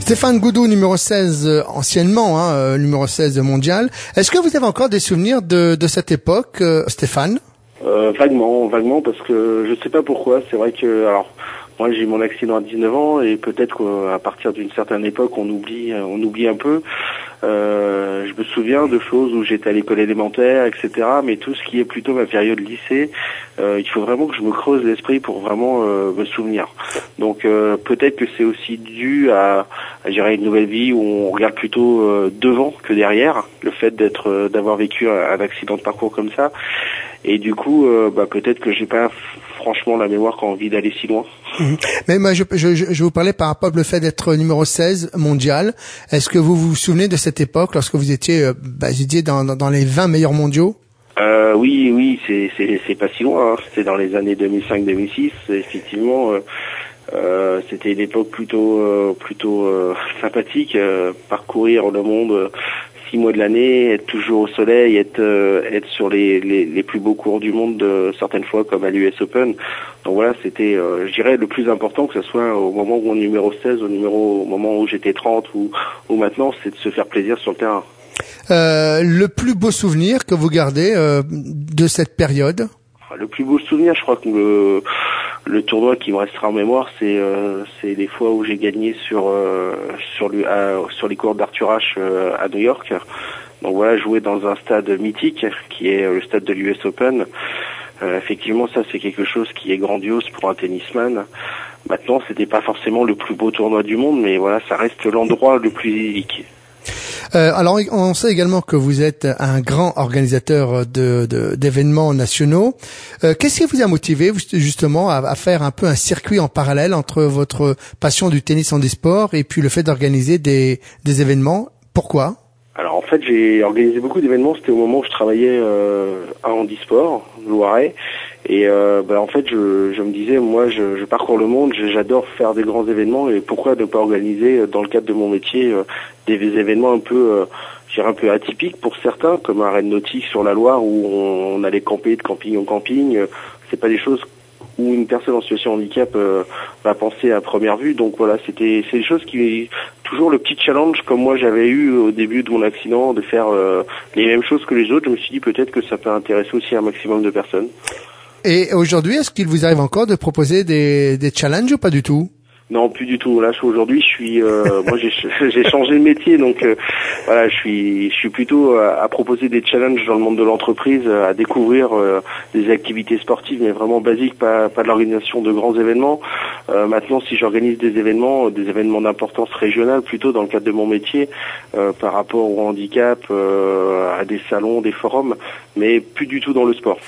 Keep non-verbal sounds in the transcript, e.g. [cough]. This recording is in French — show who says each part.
Speaker 1: Stéphane Goudou, numéro 16, euh, anciennement, hein, euh, numéro 16 mondial. Est-ce que vous avez encore des souvenirs de, de cette époque, euh, Stéphane?
Speaker 2: Euh, vaguement, vaguement, parce que je sais pas pourquoi. C'est vrai que, alors, moi j'ai eu mon accident à 19 ans et peut-être qu'à partir d'une certaine époque, on oublie, on oublie un peu. Euh, je me souviens de choses où j'étais à l'école élémentaire, etc. Mais tout ce qui est plutôt ma période lycée, euh, il faut vraiment que je me creuse l'esprit pour vraiment euh, me souvenir. Donc euh, peut-être que c'est aussi dû à, à gérer une nouvelle vie où on regarde plutôt euh, devant que derrière. Le fait d'être, euh, d'avoir vécu un accident de parcours comme ça. Et du coup, euh, bah, peut-être que j'ai pas franchement la mémoire qui a envie d'aller si loin.
Speaker 1: Mais moi, je, je, je vous parlais par rapport au fait d'être numéro 16 mondial. Est-ce que vous vous souvenez de cette époque lorsque vous étiez, euh, bah, je dis, dans, dans, dans les 20 meilleurs mondiaux?
Speaker 2: Euh, oui, oui, c'est c'est c'est pas si loin. Hein. C'était dans les années 2005-2006. Effectivement, euh, euh, c'était une époque plutôt euh, plutôt euh, [laughs] sympathique. euh, parcourir le monde six mois de l'année, être toujours au soleil, être euh, être sur les, les les plus beaux cours du monde euh, certaines fois comme à l'US Open. Donc voilà, c'était, euh, je dirais, le plus important que ce soit au moment où on est numéro 16, au numéro au moment où j'étais 30 ou ou maintenant, c'est de se faire plaisir sur le terrain.
Speaker 1: euh, Le plus beau souvenir que vous gardez euh, de cette période?
Speaker 2: Le plus beau souvenir, je crois que le, tournoi qui me restera en mémoire, c'est euh, les fois où j'ai gagné sur euh, sur, le, à- sur les cours d'Arthur Ashe euh, à New York. Donc voilà, jouer dans un stade mythique qui est le stade de l'US Open. Euh, effectivement, ça c'est quelque chose qui est grandiose pour un tennisman. Maintenant, c'était pas forcément le plus beau tournoi du monde, mais voilà, ça reste l'endroit le plus idyllique.
Speaker 1: Euh, alors, on sait également que vous êtes un grand organisateur d'événements nationaux. Euh, Qu'est-ce qui vous a motivé justement à, faire un peu un circuit en parallèle entre votre passion du tennis en e-sport et puis le fait d'organiser des, des événements? Pourquoi?
Speaker 2: Alors en fait, j'ai organisé beaucoup d'événements. C'était au moment où je travaillais euh, à Handisport, Loiret. Et euh, bah, en fait, je, me disais, moi, je, parcours le monde, j'adore faire des grands événements. Et pourquoi ne pas organiser, euh, dans le cadre de mon métier, euh, des, événements un peu, euh, un peu atypiques pour certains, comme un raid nautique sur la Loire où on, allait camper de camping en camping. C'est pas des choses où une personne en situation de handicap va penser à première vue. Donc voilà, c'était c'est des choses qui toujours le petit challenge comme moi j'avais eu au début de mon accident de faire les mêmes choses que les autres. Je me suis dit peut-être que ça peut intéresser aussi un maximum de personnes.
Speaker 1: Et aujourd'hui, est-ce qu'il vous arrive encore de proposer des, des challenges ou pas du tout?
Speaker 2: Non, plus du tout. Là, aujourd'hui, je suis, euh, [laughs] moi, j'ai changé de métier, donc euh, voilà, je suis, je suis plutôt à, à proposer des challenges dans le monde de l'entreprise, euh, à découvrir euh, des activités sportives, mais vraiment basiques, pas, pas de l'organisation de grands événements. Euh, maintenant, si j'organise des événements, des événements d'importance régionale, plutôt dans le cadre de mon métier, euh, par rapport au handicap, euh, à des salons, des forums, mais plus du tout dans le sport.